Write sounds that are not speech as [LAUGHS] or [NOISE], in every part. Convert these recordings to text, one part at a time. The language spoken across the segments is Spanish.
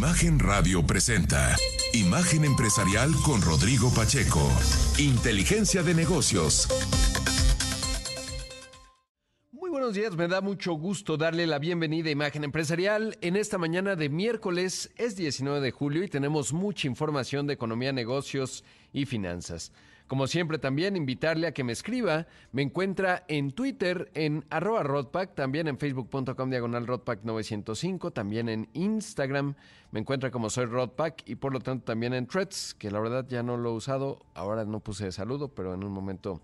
Imagen Radio presenta Imagen Empresarial con Rodrigo Pacheco. Inteligencia de negocios. Muy buenos días, me da mucho gusto darle la bienvenida a Imagen Empresarial. En esta mañana de miércoles es 19 de julio y tenemos mucha información de economía, negocios y finanzas. Como siempre también invitarle a que me escriba. Me encuentra en Twitter en arroba rodpack, también en facebook.com diagonal rodpack905, también en Instagram me encuentra como soy rodpack y por lo tanto también en threads, que la verdad ya no lo he usado, ahora no puse saludo, pero en un momento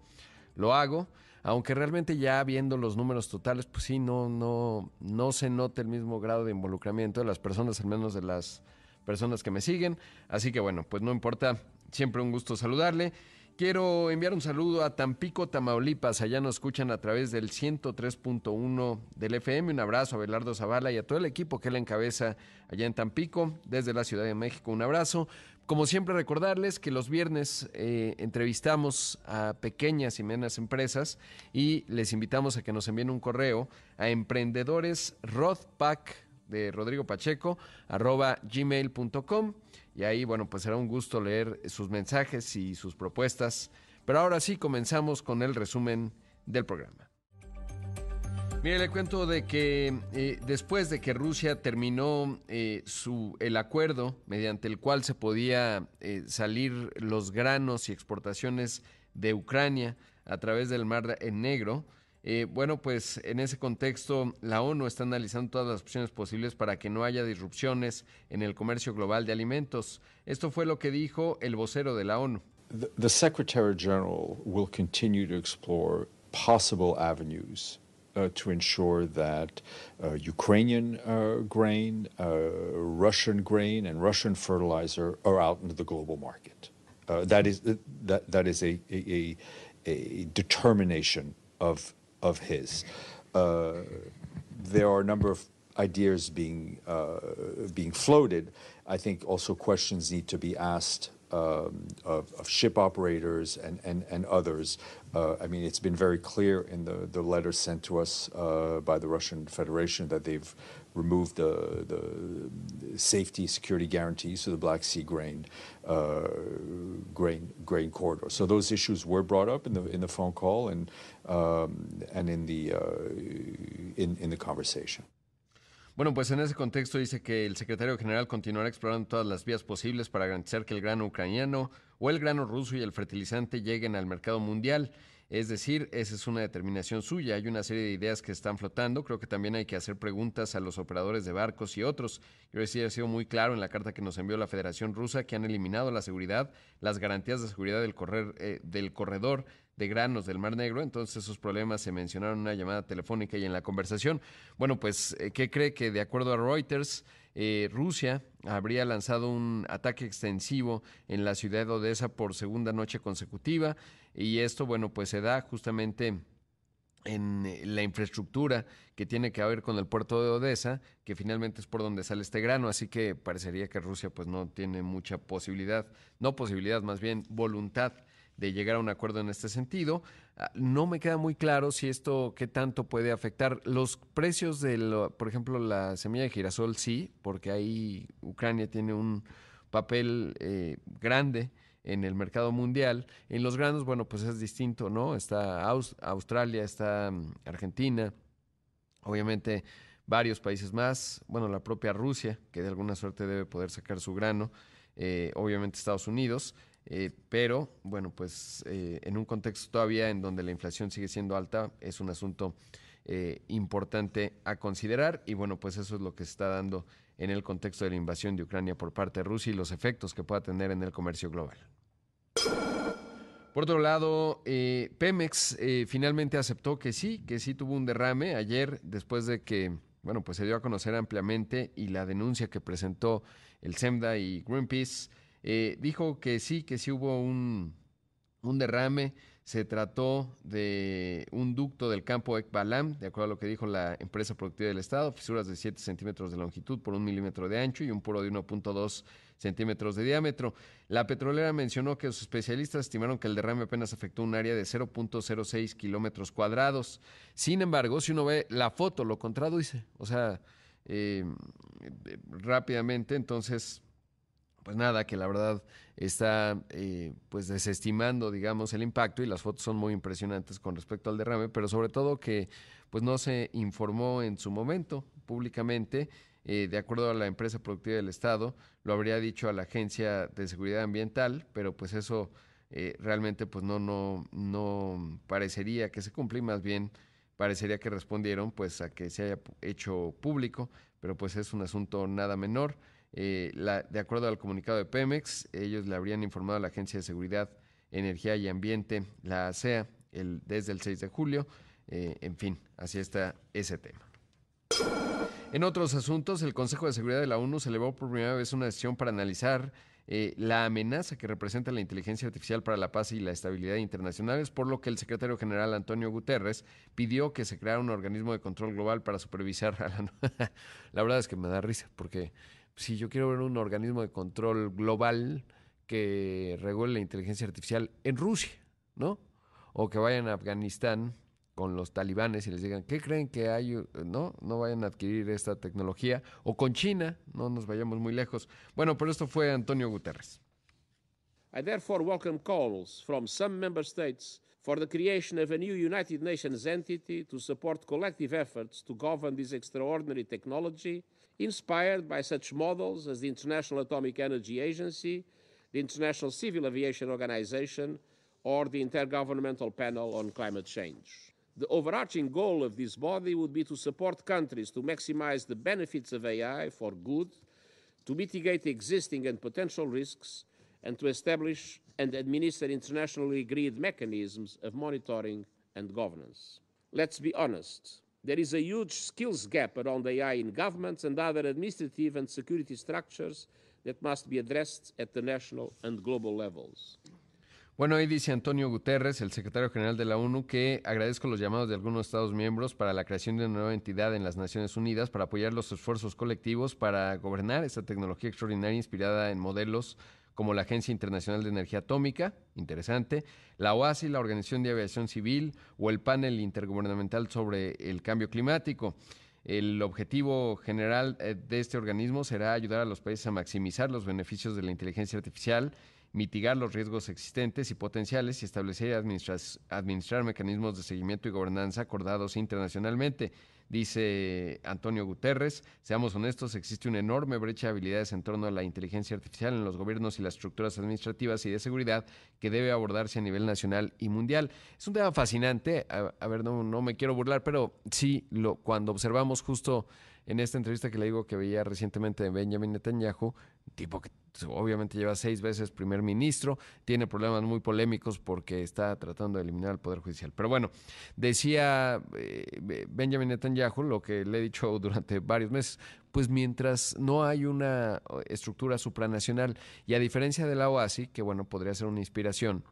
lo hago. Aunque realmente ya viendo los números totales, pues sí, no, no, no se nota el mismo grado de involucramiento de las personas, al menos de las personas que me siguen. Así que bueno, pues no importa, siempre un gusto saludarle. Quiero enviar un saludo a Tampico, Tamaulipas. Allá nos escuchan a través del 103.1 del FM. Un abrazo a Belardo Zavala y a todo el equipo que él encabeza allá en Tampico, desde la Ciudad de México. Un abrazo. Como siempre, recordarles que los viernes eh, entrevistamos a pequeñas y medianas empresas y les invitamos a que nos envíen un correo a emprendedores de Rodrigo Pacheco arroba gmail.com y ahí, bueno, pues será un gusto leer sus mensajes y sus propuestas. Pero ahora sí, comenzamos con el resumen del programa. Mire, le cuento de que eh, después de que Rusia terminó eh, su, el acuerdo mediante el cual se podía eh, salir los granos y exportaciones de Ucrania a través del Mar Negro, eh, bueno, pues en ese contexto, la ONU está analizando todas las opciones posibles para que no haya disrupciones en el comercio global de alimentos. Esto fue lo que dijo el vocero de la ONU. The, the Secretary General will continue to explore possible avenues uh, to ensure that uh, Ukrainian uh, grain, uh, Russian grain, and Russian fertilizer are out into the global market. Uh, that is that that is a, a, a determination of of his. Uh, there are a number of ideas being uh, being floated. I think also questions need to be asked um, of, of, ship operators and, and, and others. Uh, I mean, it's been very clear in the, the letter sent to us uh, by the Russian Federation that they've removed the, the safety security guarantees to the Black Sea grain, uh, grain, grain corridor. So those issues were brought up in the, in the phone call and, um, and in, the, uh, in, in the conversation. Bueno, pues en ese contexto dice que el secretario general continuará explorando todas las vías posibles para garantizar que el grano ucraniano o el grano ruso y el fertilizante lleguen al mercado mundial. Es decir, esa es una determinación suya. Hay una serie de ideas que están flotando. Creo que también hay que hacer preguntas a los operadores de barcos y otros. Yo decía, ha sido muy claro en la carta que nos envió la Federación Rusa que han eliminado la seguridad, las garantías de seguridad del, correr, eh, del corredor de granos del Mar Negro. Entonces esos problemas se mencionaron en una llamada telefónica y en la conversación. Bueno, pues, eh, ¿qué cree que de acuerdo a Reuters, eh, Rusia habría lanzado un ataque extensivo en la ciudad de Odessa por segunda noche consecutiva? Y esto, bueno, pues se da justamente en eh, la infraestructura que tiene que ver con el puerto de Odessa, que finalmente es por donde sale este grano, así que parecería que Rusia pues no tiene mucha posibilidad, no posibilidad, más bien voluntad de llegar a un acuerdo en este sentido. Ah, no me queda muy claro si esto qué tanto puede afectar los precios de, por ejemplo, la semilla de girasol, sí, porque ahí Ucrania tiene un papel eh, grande en el mercado mundial. En los granos, bueno, pues es distinto, ¿no? Está Australia, está mm, Argentina, obviamente varios países más, bueno, la propia Rusia, que de alguna suerte debe poder sacar su grano, eh, obviamente Estados Unidos. Eh, pero bueno, pues eh, en un contexto todavía en donde la inflación sigue siendo alta, es un asunto eh, importante a considerar y bueno, pues eso es lo que se está dando en el contexto de la invasión de Ucrania por parte de Rusia y los efectos que pueda tener en el comercio global. Por otro lado, Pemex finalmente aceptó que sí, que sí tuvo un derrame ayer después de que bueno, pues se dio a conocer ampliamente y la denuncia que presentó el SEMDA y Greenpeace eh, dijo que sí, que sí hubo un, un derrame se trató de un ducto del campo Ekbalam, de acuerdo a lo que dijo la empresa productiva del Estado, fisuras de 7 centímetros de longitud por un milímetro de ancho y un puro de 1.2 centímetros de diámetro. La petrolera mencionó que sus especialistas estimaron que el derrame apenas afectó un área de 0.06 kilómetros cuadrados. Sin embargo, si uno ve la foto, lo contradice. O sea, eh, rápidamente, entonces pues nada, que la verdad está eh, pues desestimando, digamos, el impacto y las fotos son muy impresionantes con respecto al derrame, pero sobre todo que pues no se informó en su momento públicamente, eh, de acuerdo a la empresa productiva del Estado, lo habría dicho a la Agencia de Seguridad Ambiental, pero pues eso eh, realmente pues no, no, no parecería que se cumple, más bien parecería que respondieron pues a que se haya hecho público, pero pues es un asunto nada menor. Eh, de acuerdo al comunicado de Pemex, ellos le habrían informado a la Agencia de Seguridad, Energía y Ambiente, la ASEA, el, desde el 6 de julio. Eh, en fin, así está ese tema. En otros asuntos, el Consejo de Seguridad de la ONU celebró por primera vez una sesión para analizar eh, la amenaza que representa la inteligencia artificial para la paz y la estabilidad internacionales, por lo que el secretario general Antonio Guterres pidió que se creara un organismo de control global para supervisar a la... [LAUGHS] la verdad es que me da risa, porque si yo quiero ver un organismo de control global que regule la inteligencia artificial en Rusia, ¿no? O que vayan a Afganistán con los talibanes y les digan, ¿qué creen que hay? No, no vayan a adquirir esta tecnología. O con China, no nos vayamos muy lejos. Bueno, pero esto fue Antonio Guterres. I therefore welcome calls from some member states for the creation of a new United Nations entity to support collective efforts to govern this extraordinary technology inspired by such models as the International Atomic Energy Agency, the International Civil Aviation Organization, or the Intergovernmental Panel on Climate Change. The overarching goal of this body would be to support countries to maximize the benefits of AI for good, to mitigate existing and potential risks, and to establish and administer internationally agreed mechanisms of monitoring and governance. Let's be honest, there is a huge skills gap around AI in governments and other administrative and security structures that must be addressed at the national and global levels. Bueno, ahí dice Antonio Guterres, el secretario general de la ONU, que agradezco los llamados de algunos Estados miembros para la creación de una nueva entidad en las Naciones Unidas para apoyar los esfuerzos colectivos para gobernar esta tecnología extraordinaria inspirada en modelos como la Agencia Internacional de Energía Atómica, interesante, la OASI, la Organización de Aviación Civil o el Panel Intergubernamental sobre el Cambio Climático. El objetivo general eh, de este organismo será ayudar a los países a maximizar los beneficios de la inteligencia artificial, mitigar los riesgos existentes y potenciales y establecer y administrar, administrar mecanismos de seguimiento y gobernanza acordados internacionalmente dice Antonio Guterres. Seamos honestos, existe una enorme brecha de habilidades en torno a la inteligencia artificial en los gobiernos y las estructuras administrativas y de seguridad que debe abordarse a nivel nacional y mundial. Es un tema fascinante. A, ver, no, no, me quiero burlar, pero sí, lo, cuando observamos justo en esta entrevista que le digo que veía recientemente de Benjamin Netanyahu, tipo que obviamente lleva seis veces primer ministro, tiene problemas muy polémicos porque está tratando de eliminar el Poder Judicial. Pero bueno, decía eh, Benjamin Netanyahu, lo que le he dicho [LAUGHS] durante varios meses, pues mientras no hay una estructura supranacional y a diferencia de la OASI, que bueno, podría ser una inspiración,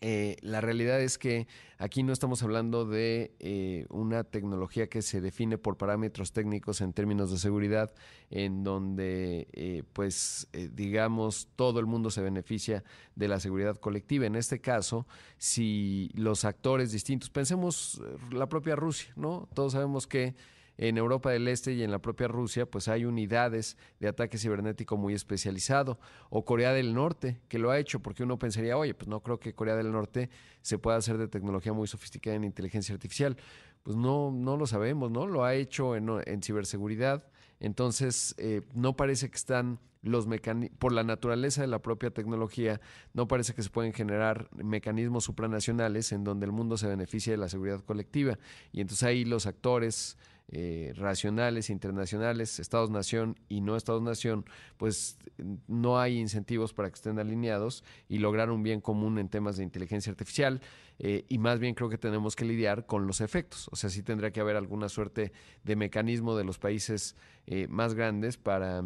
eh, la realidad es que aquí no estamos hablando de eh, una tecnología que se define por parámetros técnicos en términos de seguridad, en donde, eh, pues, digamos, todo el mundo se beneficia de la seguridad colectiva. En este caso, si los actores distintos, pensemos la propia Rusia, ¿no? Todos sabemos que en Europa del Este y en la propia Rusia, pues hay unidades de ataque cibernético muy especializado. O Corea del Norte, que lo ha hecho, porque uno pensaría, oye, pues no creo que Corea del Norte se pueda hacer de tecnología muy sofisticada en inteligencia artificial. Pues no, no lo sabemos, ¿no? Lo ha hecho en, ciberseguridad. Entonces, eh, no parece que están los mecanismos, por la naturaleza de la propia tecnología, no parece que se pueden generar mecanismos supranacionales en donde el mundo se beneficie de la seguridad colectiva. Y entonces ahí los actores eh, racionales, internacionales, Estados-nación y no Estados-nación, pues no hay incentivos para que estén alineados y lograr un bien común en temas de inteligencia artificial. Eh, y más bien creo que tenemos que lidiar con los efectos. O sea, sí tendría que haber alguna suerte de mecanismo de los países eh, más grandes para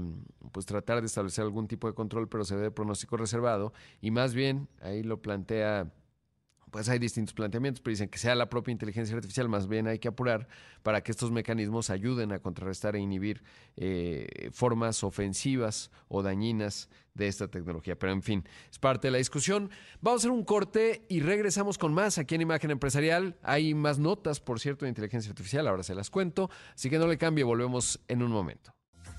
pues tratar de establecer algún tipo de control, pero se ve pronóstico reservado. Y más bien, ahí lo plantea pues hay distintos planteamientos, pero dicen que sea la propia inteligencia artificial, más bien hay que apurar para que estos mecanismos ayuden a contrarrestar e inhibir eh, formas ofensivas o dañinas de esta tecnología. Pero en fin, es parte de la discusión. Vamos a hacer un corte y regresamos con más aquí en Imagen Empresarial. Hay más notas, por cierto, de inteligencia artificial, ahora se las cuento, así que no le cambie, volvemos en un momento.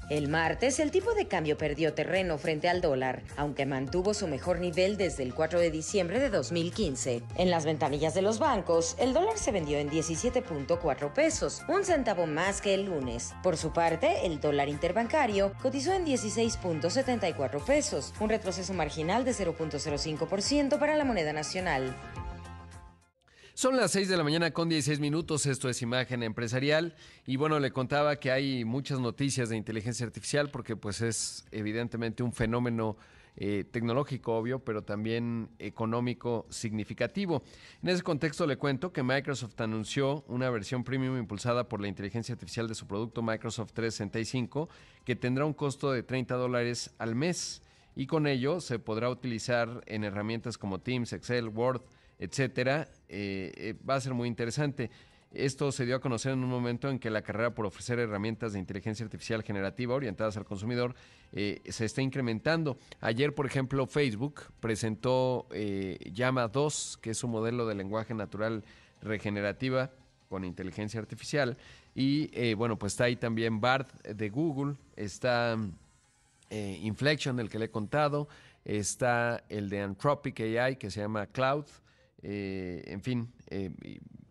El martes, el tipo de cambio perdió terreno frente al dólar, aunque mantuvo su mejor nivel desde el 4 de diciembre de 2015. En las ventanillas de los bancos, el dólar se vendió en 17.4 pesos, un centavo más que el lunes. Por su parte, el dólar interbancario cotizó en 16.74 pesos, un retroceso marginal de 0.05% para la moneda nacional. Son las 6 de la mañana con 16 minutos, esto es Imagen Empresarial y bueno, le contaba que hay muchas noticias de inteligencia artificial porque pues es evidentemente un fenómeno eh, tecnológico obvio, pero también económico significativo. En ese contexto le cuento que Microsoft anunció una versión premium impulsada por la inteligencia artificial de su producto Microsoft 365 que tendrá un costo de 30 dólares al mes y con ello se podrá utilizar en herramientas como Teams, Excel, Word, etcétera, eh, eh, va a ser muy interesante. Esto se dio a conocer en un momento en que la carrera por ofrecer herramientas de inteligencia artificial generativa orientadas al consumidor eh, se está incrementando. Ayer, por ejemplo, Facebook presentó Llama 2, que es un modelo de lenguaje natural regenerativa con inteligencia artificial. Y bueno, pues está ahí también BART de Google, está Inflection, del que le he contado, está el de Anthropic AI, que se llama Cloud. Eh, en fin, eh,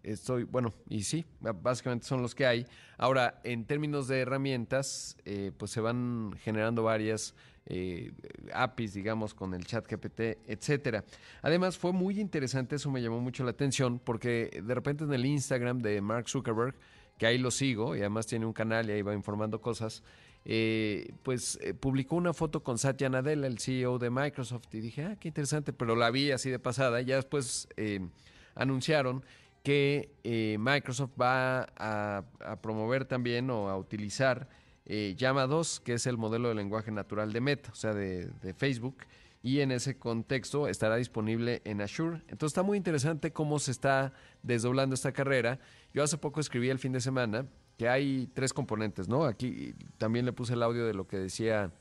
estoy, bueno, y sí, básicamente son los que hay. Ahora, en términos de herramientas, eh, pues se van generando varias APIs, digamos, con el chat GPT, etcétera. Además, fue muy interesante, eso me llamó mucho la atención, porque de repente en el Instagram de Mark Zuckerberg, que ahí lo sigo, y además tiene un canal y ahí va informando cosas, eh, pues eh, publicó una foto con Satya Nadella, el CEO de Microsoft, y dije, ah, qué interesante, pero la vi así de pasada. Ya después eh, anunciaron que Microsoft va a, promover también o a utilizar Llama 2, que es el modelo de lenguaje natural de Meta, o sea, de, de Facebook y en ese contexto estará disponible en Azure. Entonces está muy interesante cómo se está desdoblando esta carrera. Yo hace poco escribí el fin de semana que hay tres componentes, ¿no? Aquí también le puse el audio de lo que decía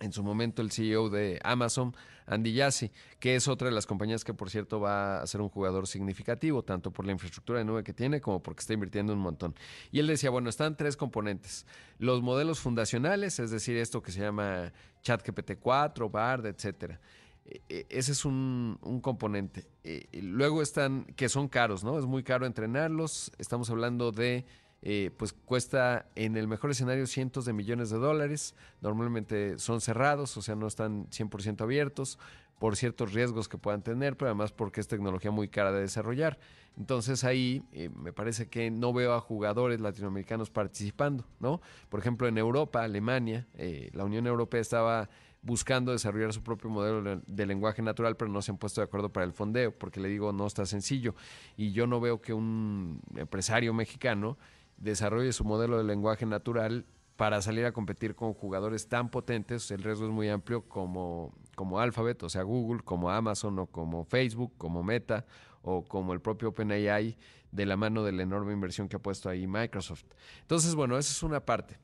en su momento el CEO de Amazon, Andy Jassy, que es otra de las compañías que, por cierto, va a ser un jugador significativo, tanto por la infraestructura de nube que tiene como porque está invirtiendo un montón. Y él decía, bueno, están tres componentes. Los modelos fundacionales, es decir, esto que se llama ChatGPT 4, BARD, etcétera. E, e, ese es un, un, componente. E, luego están, que son caros, ¿no? Es muy caro entrenarlos. Estamos hablando de eh, pues cuesta en el mejor escenario cientos de millones de dólares. Normalmente son cerrados, o sea, no están 100% abiertos por ciertos riesgos que puedan tener, pero además porque es tecnología muy cara de desarrollar. Entonces ahí eh, me parece que no veo a jugadores latinoamericanos participando, ¿no? Por ejemplo, en Europa, Alemania, eh, la Unión Europea estaba buscando desarrollar su propio modelo de lenguaje natural, pero no se han puesto de acuerdo para el fondeo, porque le digo, no está sencillo. Y yo no veo que un empresario mexicano desarrolle su modelo de lenguaje natural para salir a competir con jugadores tan potentes, el riesgo es muy amplio como, como Alphabet, o sea, Google, como Amazon o como Facebook, como Meta o como el propio OpenAI, de la mano de la enorme inversión que ha puesto ahí Microsoft. Entonces, bueno, esa es una parte.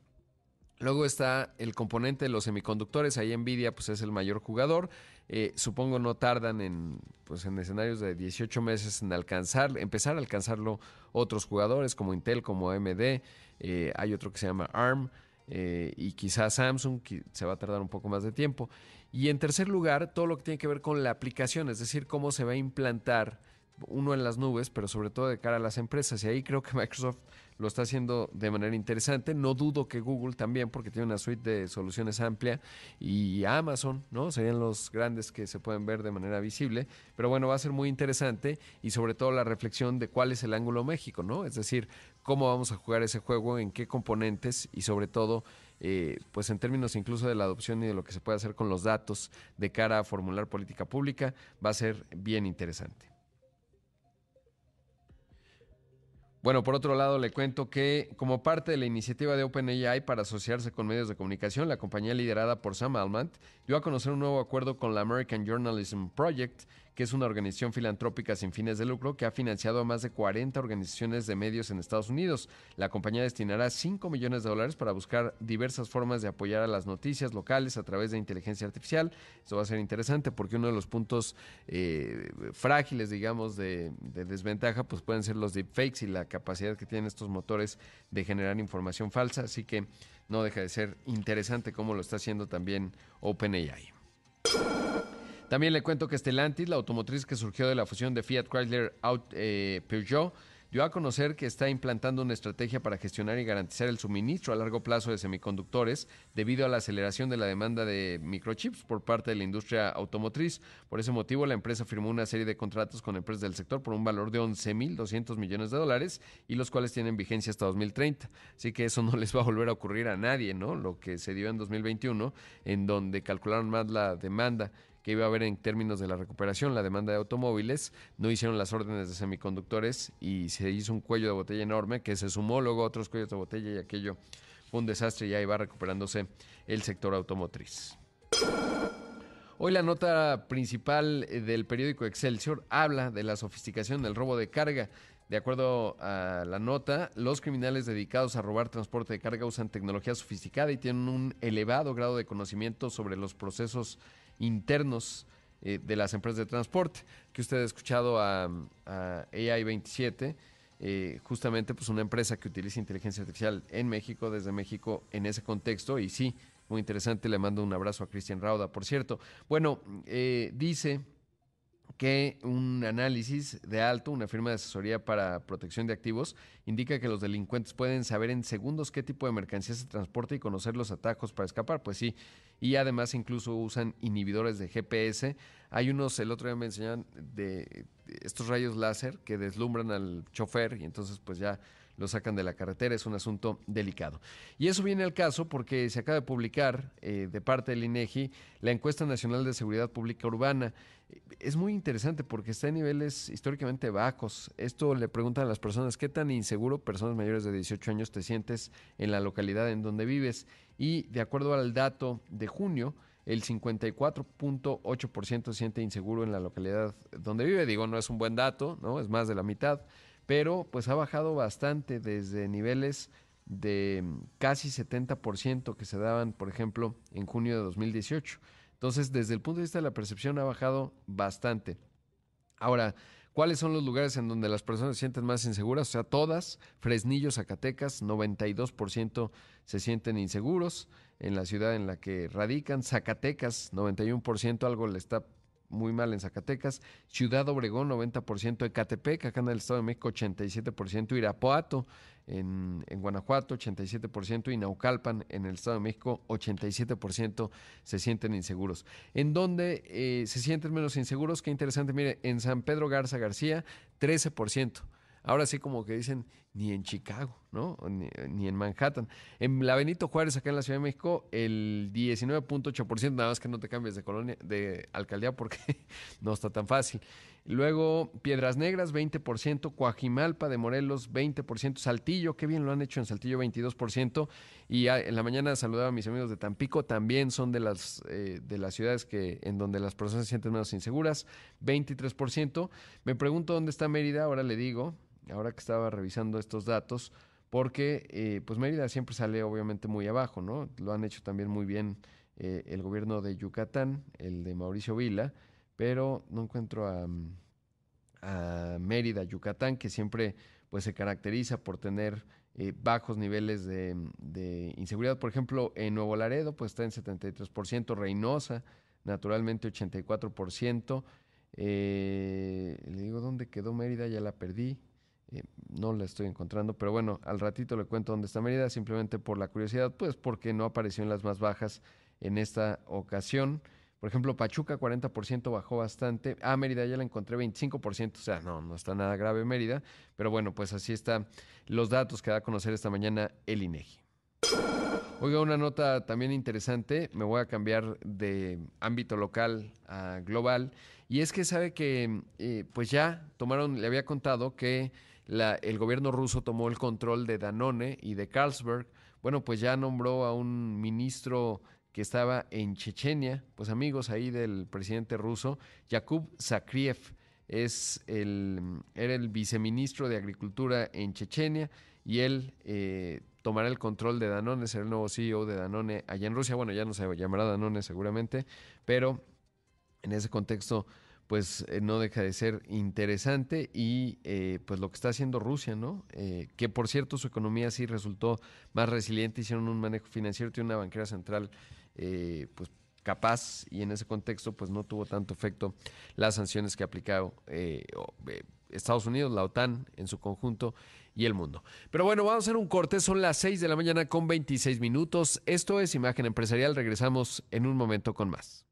Luego está el componente de los semiconductores, ahí Nvidia pues es el mayor jugador. Eh, supongo no tardan en, pues, en escenarios de 18 meses en alcanzar, empezar a alcanzarlo otros jugadores como Intel, como AMD, eh, hay otro que se llama ARM eh, y quizás Samsung, que se va a tardar un poco más de tiempo. Y en tercer lugar, todo lo que tiene que ver con la aplicación, es decir, cómo se va a implantar uno en las nubes, pero sobre todo de cara a las empresas. Y ahí creo que [LAUGHS] Microsoft lo está haciendo de manera interesante. No dudo que Google también, porque tiene una suite de soluciones amplia, y Amazon, ¿no? Serían los grandes que se pueden ver de manera visible. Pero bueno, va a ser muy interesante y sobre todo la reflexión de cuál es el ángulo México, ¿no? Es decir, cómo vamos a jugar ese juego, en qué componentes y sobre todo, eh, pues en términos incluso de la adopción y de lo que se puede hacer con los datos de cara a formular política pública, va a ser bien interesante. Bueno, por otro lado, le cuento que como parte de la iniciativa de OpenAI para asociarse con medios de comunicación, la compañía liderada por Sam Altman dio a conocer un nuevo acuerdo con la American Journalism Project, que es una organización filantrópica sin fines de lucro que ha financiado a más de 40 organizaciones de medios en Estados Unidos. La compañía destinará 5 millones de dólares para buscar diversas formas de apoyar a las noticias locales a través de inteligencia artificial. Esto va a ser interesante porque uno de los puntos eh, frágiles, digamos, de, de, desventaja, pues pueden ser los deepfakes y la capacidad que tienen estos motores de generar información falsa. Así que no deja de ser interesante cómo lo está haciendo también OpenAI. También le cuento que Stellantis, la automotriz que surgió de la fusión de Fiat Chrysler eh, Peugeot, dio a conocer que está implantando una estrategia para gestionar y garantizar el suministro a largo plazo de semiconductores debido a la aceleración de la demanda de microchips por parte de la industria automotriz. Por ese motivo, la empresa firmó una serie de contratos con empresas del sector por un valor de 11.200 millones de dólares y los cuales tienen vigencia hasta 2030. Así que eso [LAUGHS] no les va a volver a ocurrir a nadie, ¿no? Lo que se dio en 2021, en donde calcularon más la demanda que iba a haber en términos de la recuperación, la demanda de automóviles, no hicieron las órdenes de semiconductores y se hizo un cuello de botella enorme que se sumó luego a otros cuellos de botella y aquello fue un desastre y ahí va recuperándose el sector automotriz. Hoy la nota principal del periódico Excelsior habla de la sofisticación del robo de carga. De acuerdo a la nota, los criminales dedicados a robar transporte de carga usan tecnología sofisticada y tienen un elevado grado de conocimiento sobre los procesos internos eh, de las empresas de transporte, que usted ha escuchado a, AI27, eh, justamente pues una empresa que utiliza inteligencia artificial en México, desde México, en ese contexto, y sí, muy interesante, le mando un abrazo a Cristian Rauda, por cierto. Bueno, eh, dice que un análisis de alto, una firma de asesoría para protección de activos, indica que los delincuentes pueden saber en segundos qué tipo de mercancía se transporta y conocer los atajos para escapar. Pues sí, y además incluso usan inhibidores de GPS. Hay unos, el otro día me enseñan, de estos rayos láser que deslumbran al chofer y entonces pues ya lo sacan de la carretera, es un asunto delicado. Y eso viene al caso porque se acaba de publicar eh, de parte del INEGI la encuesta nacional de seguridad pública urbana. Es muy interesante porque está en niveles históricamente bajos. Esto le preguntan a las personas, ¿qué tan inseguro, personas mayores de 18 años, te sientes en la localidad en donde vives? Y de acuerdo al dato de junio, el 54.8% se siente inseguro en la localidad donde vive. Digo, no es un buen dato, ¿no? Es más de la mitad pero pues ha bajado bastante desde niveles de mm, casi 70% que se daban, por ejemplo, en junio de 2018. Entonces, desde el punto de vista de la percepción ha bajado bastante. Ahora, ¿cuáles son los lugares en donde las personas se sienten más inseguras? O sea, todas, Fresnillo, Zacatecas, 92% se sienten inseguros en la ciudad en la que radican. Zacatecas, 91%, algo le está muy mal en Zacatecas, Ciudad Obregón 90%, Ecatepec, acá en el Estado de México 87%, Irapuato en, en Guanajuato 87% y Naucalpan en el Estado de México 87% se sienten inseguros. ¿En dónde eh, se sienten menos inseguros? Qué interesante, mire, en San Pedro Garza García 13%. Ahora sí como que dicen, ni en Chicago, ¿no? Ni, en Manhattan. En la Benito Juárez, acá en la Ciudad de México, el 19.8%, nada más que no te cambies de colonia, de alcaldía porque [LAUGHS] no está tan fácil. Luego, Piedras Negras, 20%, Coajimalpa de Morelos, 20%, Saltillo, qué bien lo han hecho en Saltillo, 22%, y en la mañana saludaba a mis amigos de Tampico, también son de las, eh, de las ciudades que, en donde las personas se sienten menos inseguras, 23%. Me pregunto dónde está Mérida, ahora le digo, ahora que estaba revisando estos datos, porque eh, pues Mérida siempre sale obviamente muy abajo, ¿no? Lo han hecho también muy bien eh, el gobierno de Yucatán, el de Mauricio Vila, pero no encuentro a, a Mérida, Yucatán, que siempre pues se caracteriza por tener eh, bajos niveles de, de, inseguridad. Por ejemplo, en Nuevo Laredo pues está en 73%, Reynosa naturalmente 84%. le digo, ¿dónde quedó Mérida? Ya la perdí. Eh, no la estoy encontrando, pero bueno, al ratito le cuento dónde está Mérida, simplemente por la curiosidad, pues porque no apareció en las más bajas en esta ocasión. Por ejemplo, Pachuca 40% bajó bastante. Ah, Mérida ya la encontré 25%, o sea, no, no está nada grave Mérida, pero bueno, pues así están los datos que da a conocer esta mañana el INEGI. Oiga, una nota también interesante, me voy a cambiar de ámbito local a global, y es que sabe que eh, pues ya tomaron, le había contado que la, el gobierno ruso tomó el control de Danone y de Carlsberg, bueno, pues ya nombró a un ministro que estaba en Chechenia, pues amigos ahí del presidente ruso, Yakub Zakriev, es el, era el viceministro de Agricultura en Chechenia y él eh, tomará el control de Danone, será el nuevo CEO de Danone allá en Rusia. Bueno, ya no se llamará Danone seguramente, pero en ese contexto pues eh, no deja de ser interesante y eh, pues lo que está haciendo Rusia, ¿no? Eh, que por cierto su economía sí resultó más resiliente, hicieron un manejo financiero, tiene una banquera central pues capaz y en ese contexto pues no tuvo tanto efecto las sanciones que ha aplicado Estados Unidos, la OTAN en su conjunto y el mundo. Pero bueno, vamos a hacer un corte, son las 6 de la mañana con 26 minutos. Esto es Imagen Empresarial, regresamos en un momento con más.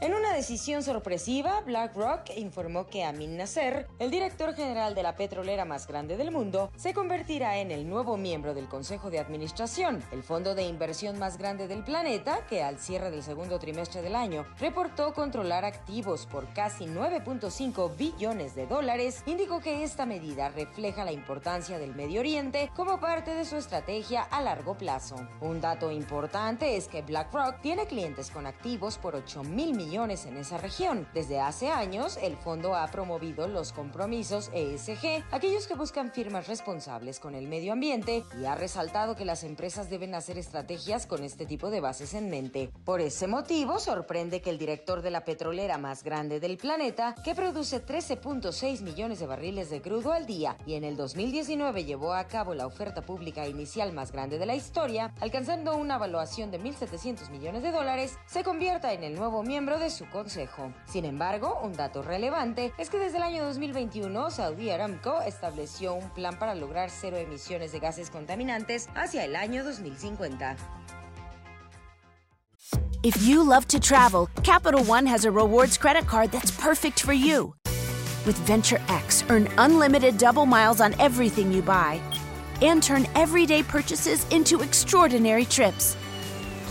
En una decisión sorpresiva, BlackRock informó que Amin Nasser, el director general de la petrolera más grande del mundo, se convertirá en el nuevo miembro del Consejo de Administración, el fondo de inversión más grande del planeta, que al cierre del segundo trimestre del año reportó controlar activos por casi 9.5 billones de dólares, indicó que esta medida refleja la importancia del Medio Oriente como parte de su estrategia a largo plazo. Un dato importante es que BlackRock tiene clientes con activos por 8 mil millones en esa región. Desde hace años, el fondo ha promovido los compromisos ESG, aquellos que buscan firmas responsables con el medio ambiente, y ha resaltado que las empresas deben hacer estrategias con este tipo de bases en mente. Por ese motivo, sorprende que el director de la petrolera más grande del planeta, que produce 13.6 millones de barriles de crudo al día y en el 2019 llevó a cabo la oferta pública inicial más grande de la historia, alcanzando una evaluación de 1.700 millones de dólares, se convierta en el nuevo miembro de su consejo. Sin embargo, un dato relevante es que desde el año 2021 Saudi Aramco estableció un plan para lograr cero emisiones de gases contaminantes hacia el año 2050. If you love to travel, Capital One has a rewards credit card that's perfect for you. With Venture X, earn unlimited double miles on everything you buy and turn everyday purchases into extraordinary trips.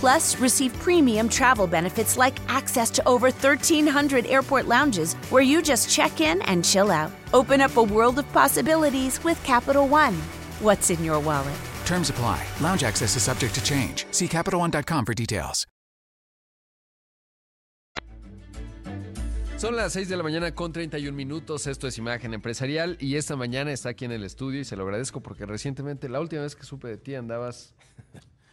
Plus, receive premium travel benefits like access to over 1,300 airport lounges where you just check in and chill out. Open up a world of possibilities with Capital One. What's in your wallet? Terms apply. Lounge access is subject to change. See CapitalOne.com for details. Son las 6 de la mañana con 31 minutos. Esto es Imagen Empresarial y esta mañana está aquí en el estudio y se lo agradezco porque recientemente, la última vez que supe de ti, andabas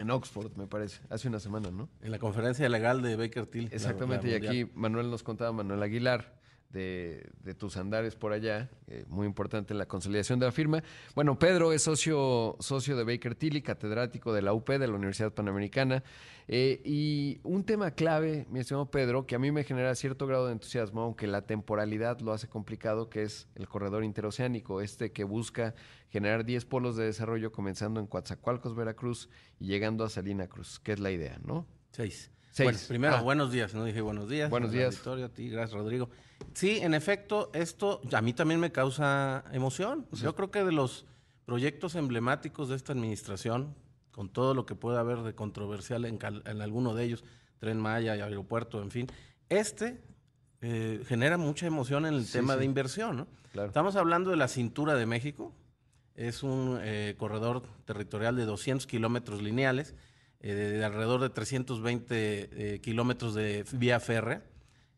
en Oxford, me parece, hace una semana, ¿no? En la conferencia legal de Baker Tilly. Exactamente, y aquí Manuel nos contaba, Manuel Aguilar, de, tus andares por allá, eh, muy importante la consolidación de la firma. Bueno, Pedro es socio, socio de Baker Tilly, catedrático de la UP, de la Universidad Panamericana. Eh, y un tema clave, mi estimado Pedro, que a mí me genera cierto grado de entusiasmo, aunque la temporalidad lo hace complicado, que es el corredor interoceánico, este que busca generar 10 polos de desarrollo comenzando en Coatzacoalcos, Veracruz y llegando a Salina Cruz, que es la idea, ¿no? Seis. Seis. Bueno, primero, Ah. buenos días, no dije buenos días. Buenos días. auditorio, a ti, gracias Rodrigo. Sí, en efecto, esto a mí también me causa emoción. Yo creo que de los proyectos emblemáticos de esta administración, con todo lo que pueda haber de controversial en, cal- en alguno de ellos, Tren Maya y aeropuerto, en fin, este eh, genera mucha emoción en el Sí, tema sí. de inversión. ¿no? Claro. Estamos hablando de la cintura de México. Es un eh, corredor territorial de 200 kilómetros lineales, eh, de, de alrededor de 320 eh, kilómetros de vía férrea.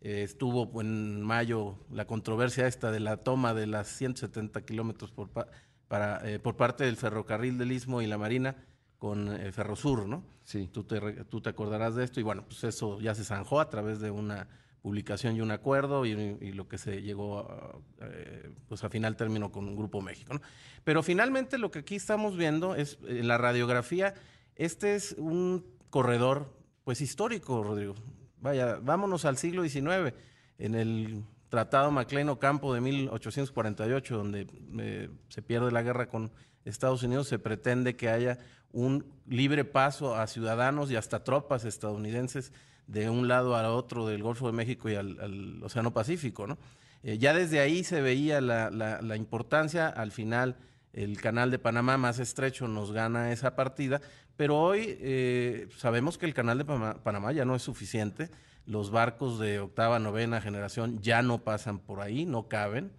Eh, estuvo en mayo la controversia esta de la toma de las 170 kilómetros por, pa- para, por parte del ferrocarril del Istmo y la Marina con Ferrosur, ¿no? Sí. Tú te, tú te acordarás de esto y bueno, pues eso ya se zanjó a través de una publicación y un acuerdo y, y lo que se llegó a, eh, pues a final término con un Grupo México. ¿no? Pero finalmente lo que aquí estamos viendo es en la radiografía, este es un corredor pues histórico, Rodrigo. Vaya, vámonos al siglo XIX, en el Tratado Maclean Ocampo de 1848, donde eh, se pierde la guerra con Estados Unidos, se pretende que haya un libre paso a ciudadanos y hasta tropas estadounidenses de un lado a otro del Golfo de México y al, Océano Pacífico, ¿no? Eh, ya desde ahí se veía la, importancia, al final el canal de Panamá más estrecho nos gana esa partida, pero hoy eh, sabemos que el canal de Panamá ya no es suficiente, los barcos de octava, novena generación ya no pasan por ahí, no caben,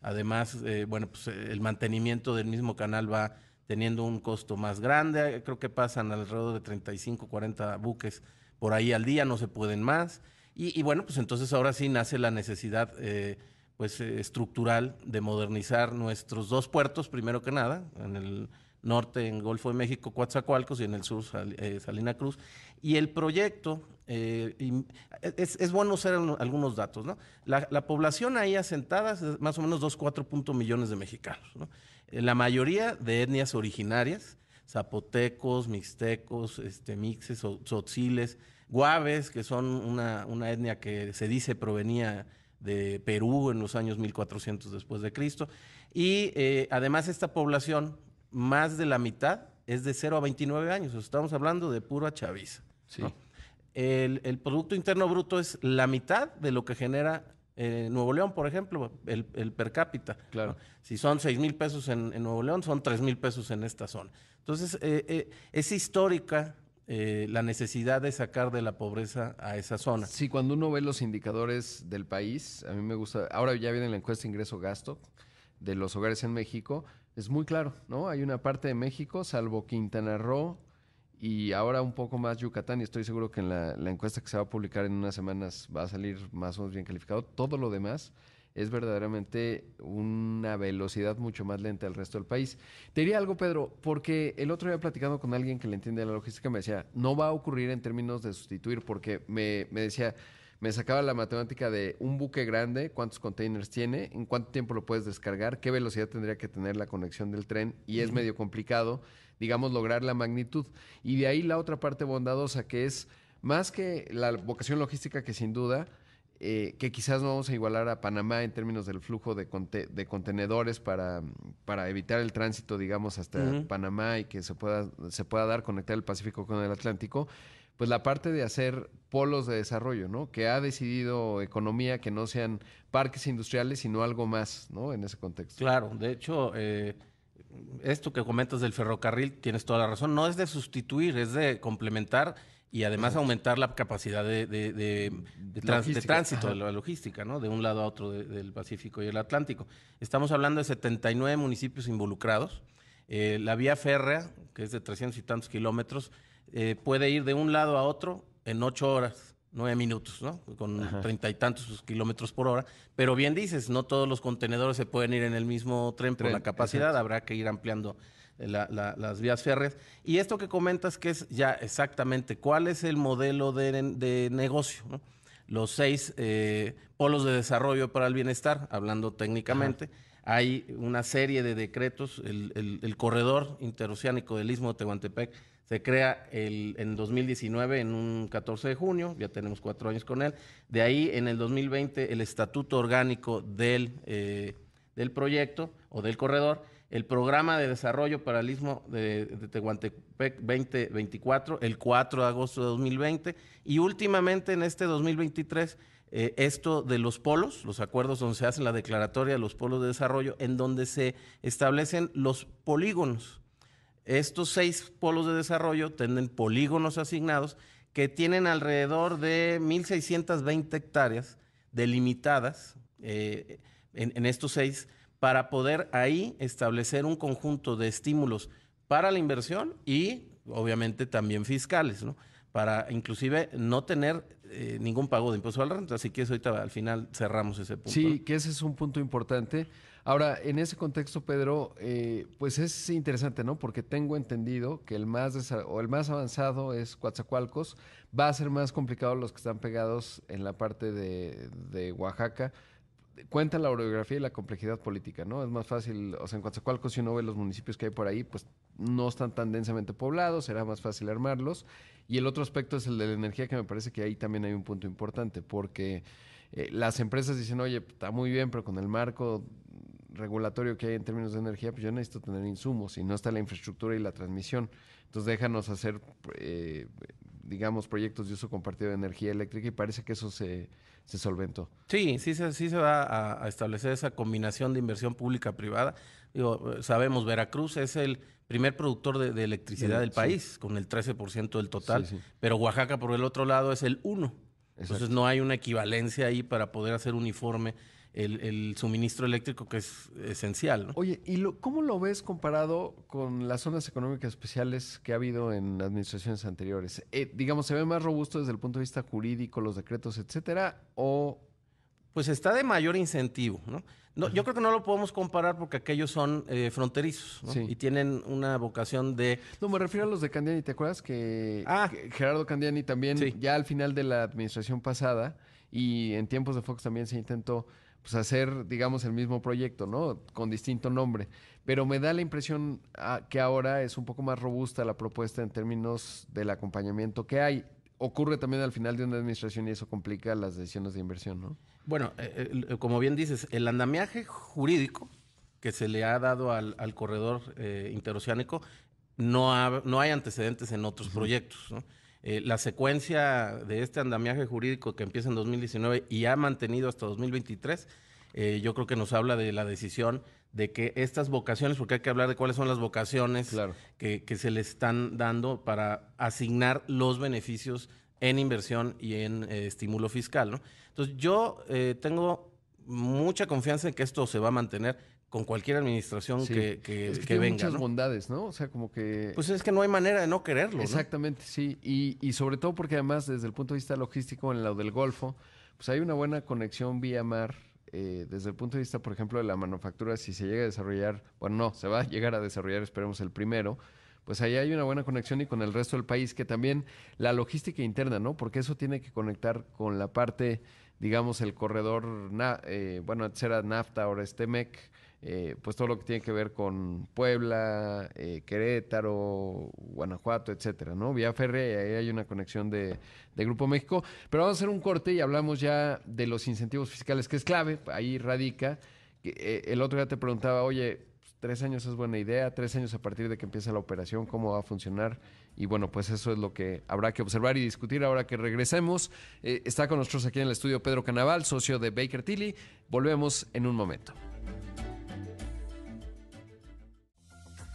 además, eh, bueno, pues el mantenimiento del mismo canal va teniendo un costo más grande, creo que pasan alrededor de 35, 40 buques por ahí al día, no se pueden más. Y, bueno, pues entonces ahora sí nace la necesidad eh, pues, eh, estructural de modernizar nuestros dos puertos, primero que nada, en el norte, en Golfo de México, Coatzacoalcos, y en el sur, eh, Salina Cruz. Y el proyecto, es, bueno usar algunos datos, ¿no? La, población ahí asentada es más o menos 2,4 millones de mexicanos, ¿no? La mayoría de etnias originarias, zapotecos, mixtecos, este, mixes, tzotziles, guaves, que son una, etnia que se dice provenía de Perú en los años 1400 después de Cristo. Y eh, además esta población, más de la mitad, es de 0 a 29 años. Estamos hablando de pura chaviza. El, el, Producto Interno Bruto es la mitad de lo que genera eh, Nuevo León, por ejemplo, el, per cápita. Claro. Si son 6 mil pesos en, Nuevo León, son 3 mil pesos en esta zona. Entonces, eh, es histórica la necesidad de sacar de la pobreza a esa zona. Sí, cuando uno ve los indicadores del país, a mí me gusta, ahora ya viene la encuesta ingreso-gasto de los hogares en México, es muy claro, ¿no? Hay una parte de México, salvo Quintana Roo, y ahora un poco más Yucatán, y estoy seguro que en la, encuesta que se va a publicar en unas semanas va a salir más o menos bien calificado. Todo lo demás es verdaderamente una velocidad mucho más lenta al resto del país. Te diría algo, Pedro, porque el otro día platicando con alguien que le entiende la logística me decía, no va a ocurrir en términos de sustituir, porque me, me decía, me sacaba la matemática de un buque grande, cuántos containers tiene, en cuánto tiempo lo puedes descargar, qué velocidad tendría que tener la conexión del tren, y es medio complicado digamos, lograr la magnitud. Y de ahí la otra parte bondadosa, que es más que la vocación logística, que sin duda, eh, que quizás no vamos a igualar a Panamá en términos del flujo de, de contenedores para, para, evitar el tránsito, digamos, hasta Panamá y que se pueda, se pueda dar, conectar el Pacífico con el Atlántico, pues la parte de hacer polos de desarrollo, ¿no? Que ha decidido economía que no sean parques industriales, sino algo más, ¿no? En ese contexto. Claro, de hecho, eh, esto que comentas del ferrocarril, tienes toda la razón, no es de sustituir, es de complementar y además aumentar la capacidad de, de, tránsito, de la logística, ¿no? De un lado a otro del Pacífico y el Atlántico. Estamos hablando de 79 municipios involucrados. Eh, la vía férrea, que es de 300 y tantos kilómetros, eh, puede ir de un lado a otro en ocho horas nueve minutos, ¿no? Con treinta y tantos kilómetros por hora. Pero bien dices, no todos los contenedores se pueden ir en el mismo tren por la capacidad, habrá que ir ampliando las vías férreas. Y esto que comentas que es ya exactamente cuál es el modelo de, negocio, Los seis eh, polos de desarrollo para el bienestar, hablando técnicamente. Hay una serie de decretos, el, el corredor interoceánico del Istmo de Tehuantepec se crea el, en 2019, en un 14 de junio, ya tenemos cuatro años con él. De ahí, en el 2020, el estatuto orgánico del, eh, del proyecto o del corredor, el programa de desarrollo para el Istmo de, Tehuantepec 2024, el 4 de agosto de 2020, y últimamente en este 2023, eh, esto de los polos, los acuerdos donde se hace la declaratoria de los polos de desarrollo, en donde se establecen los polígonos. Estos seis polos de desarrollo tienen polígonos asignados que tienen alrededor de 1.620 hectáreas delimitadas eh, en, estos seis para poder ahí establecer un conjunto de estímulos para la inversión y obviamente también fiscales, ¿no? Para inclusive no tener eh, ningún pago de impuesto al renta. Así que eso ahorita al final cerramos ese punto. Sí, que ese es un punto importante. Ahora, en ese contexto, Pedro, eh, pues es interesante, ¿no? Porque tengo entendido que el más, o el más avanzado es Coatzacoalcos. Va a ser más complicado los que están pegados en la parte de, Oaxaca. Cuenta la orografía y la complejidad política, ¿no? Es más fácil, o sea, en Coatzacoalcos, si uno ve los municipios que hay por ahí, pues no están tan densamente poblados, será más fácil armarlos. Y el otro aspecto es el de la energía, que me parece que ahí también hay un punto importante, porque eh, las empresas dicen, oye, está muy bien, pero con el marco regulatorio que hay en términos de energía, pues yo necesito tener insumos y no está la infraestructura y la transmisión. Entonces déjanos hacer, eh, digamos, proyectos de uso compartido de energía eléctrica y parece que eso se, se solventó. Sí, sí, se- sí se va a, a establecer esa combinación de inversión pública-privada. Digo, eh, sabemos, Veracruz es el primer productor de, de electricidad De- del sí. país, con el 13% del total, Sí, sí. pero Oaxaca, por el otro lado, es el 1%. Entonces no hay una equivalencia ahí para poder hacer uniforme el, el suministro eléctrico que es esencial. ¿no? Oye, ¿y lo, cómo lo ves comparado con las zonas económicas especiales que ha habido en administraciones anteriores? Eh, digamos, ¿se ve más robusto desde el punto de vista jurídico, los decretos, etcétera? ¿O Pues está de mayor incentivo, ¿no? No, yo creo que no lo podemos comparar porque aquellos son eh, fronterizos ¿no? Sí. y tienen una vocación de No, me refiero a los de Candiani. ¿Te acuerdas que, Ah. Gerardo Candiani también, Sí. ya al final de la administración pasada y en tiempos de Fox también se intentó pues, hacer, digamos, el mismo proyecto, ¿no? Con distinto nombre. Pero me da la impresión ah, que ahora es un poco más robusta la propuesta en términos del acompañamiento que hay. Ocurre también al final de una administración y eso complica las decisiones de inversión, ¿no? Bueno, eh, eh, como bien dices, el andamiaje jurídico que se le ha dado al, al corredor eh, interoceánico no, ha- no hay antecedentes en otros proyectos. ¿no? Eh, la secuencia de este andamiaje jurídico que empieza en 2019 y ha mantenido hasta 2023, eh, yo creo que nos habla de la decisión de que estas vocaciones, porque hay que hablar de cuáles son las vocaciones Claro. que, que se le están dando para asignar los beneficios en inversión y en eh, estímulo fiscal. ¿no? Entonces yo eh, tengo mucha confianza en que esto se va a mantener con cualquier administración Sí. que, que- Es que que tiene venga. muchas ¿no? bondades, ¿no? O sea, como que... Pues es que no hay manera de no quererlo. ¿no? Exactamente, sí. Y, y sobre todo porque además desde el punto de vista logístico en lo del Golfo, pues hay una buena conexión vía mar. eh, desde el punto de vista, por ejemplo, de la manufactura, si se llega a desarrollar, bueno, no, se va a llegar a desarrollar, esperemos el primero, pues ahí hay una buena conexión y con el resto del país, que también la logística interna, ¿no? Porque eso tiene que conectar con la parte, digamos, el corredor, na- eh, bueno, antes era NAFTA, ahora es TEMEC, eh, pues todo lo que tiene que ver con Puebla, eh, Querétaro, Guanajuato, etcétera, ¿no? Vía férrea, ahí hay una conexión de, de Grupo México. Pero vamos a hacer un corte y hablamos ya de los incentivos fiscales, que es clave, ahí radica. eh, el otro día te preguntaba, oye, pues, tres años es buena idea, tres años a partir de que empieza la operación, ¿cómo va a funcionar? Y bueno, pues eso es lo que habrá que observar y discutir ahora que regresemos. Eh, está con nosotros aquí en el estudio Pedro Canaval, socio de Baker Tilly. Volvemos en un momento.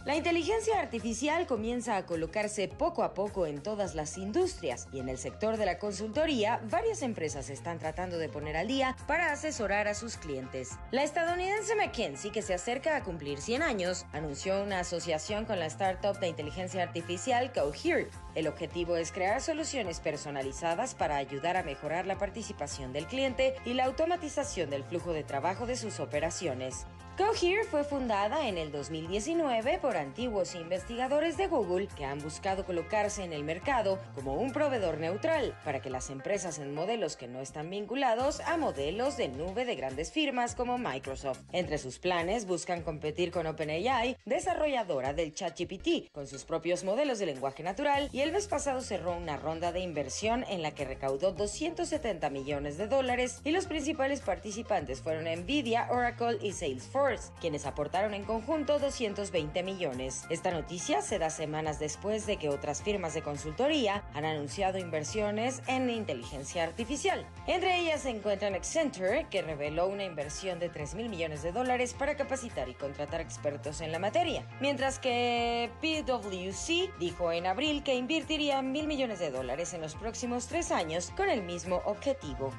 La inteligencia artificial comienza a colocarse poco a poco en todas las industrias y en el sector de la consultoría varias empresas están tratando de poner al día para asesorar a sus clientes. La estadounidense McKinsey, que se acerca a cumplir 100 años, anunció una asociación con la startup de inteligencia artificial Cohere. El objetivo es crear soluciones personalizadas para ayudar a mejorar la participación del cliente y la automatización del flujo de trabajo de sus operaciones. Cohere fue fundada en el 2019 por antiguos investigadores de Google que han buscado colocarse en el mercado como un proveedor neutral para que las empresas en modelos que no están vinculados a modelos de nube de grandes firmas como Microsoft. Entre sus planes buscan competir con OpenAI, desarrolladora del ChatGPT, con sus propios modelos de lenguaje natural y el mes pasado cerró una ronda de inversión en la que recaudó 270 millones de dólares y los principales participantes fueron Nvidia, Oracle y Salesforce, quienes aportaron en conjunto 220 millones. Esta noticia se da semanas después de que otras firmas de consultoría han anunciado inversiones en inteligencia artificial. Entre ellas se encuentran Accenture, que reveló una inversión de 3 mil millones de dólares para capacitar y contratar expertos en la materia, mientras que PwC dijo en abril que invertiría mil millones de dólares en los próximos tres años con el mismo objetivo.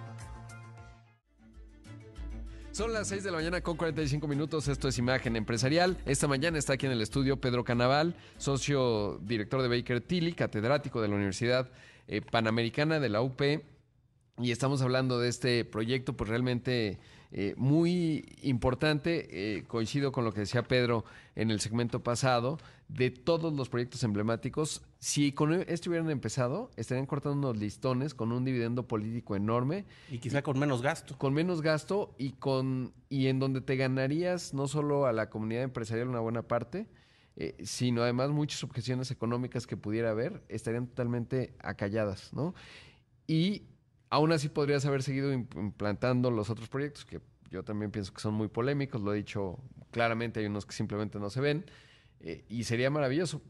Son las 6 de la mañana con 45 minutos. Esto es Imagen Empresarial. Esta mañana está aquí en el estudio Pedro Canaval, socio director de Baker Tilly, catedrático de la Universidad eh, Panamericana de la UP. Y estamos hablando de este proyecto, pues realmente eh, muy importante. Eh, coincido con lo que decía Pedro en el segmento pasado. De todos los proyectos emblemáticos, si con este hubieran empezado, estarían cortando unos listones con un dividendo político enorme Y quizá con menos gasto. con menos gasto y con y en donde te ganarías no solo a la comunidad empresarial una buena parte, eh, sino además muchas objeciones económicas que pudiera haber estarían totalmente acalladas, ¿no? Y aún así podrías haber seguido imp- implantando los otros proyectos que yo también pienso que son muy polémicos, lo he dicho claramente, hay unos que simplemente no se ven, eh, y sería maravilloso.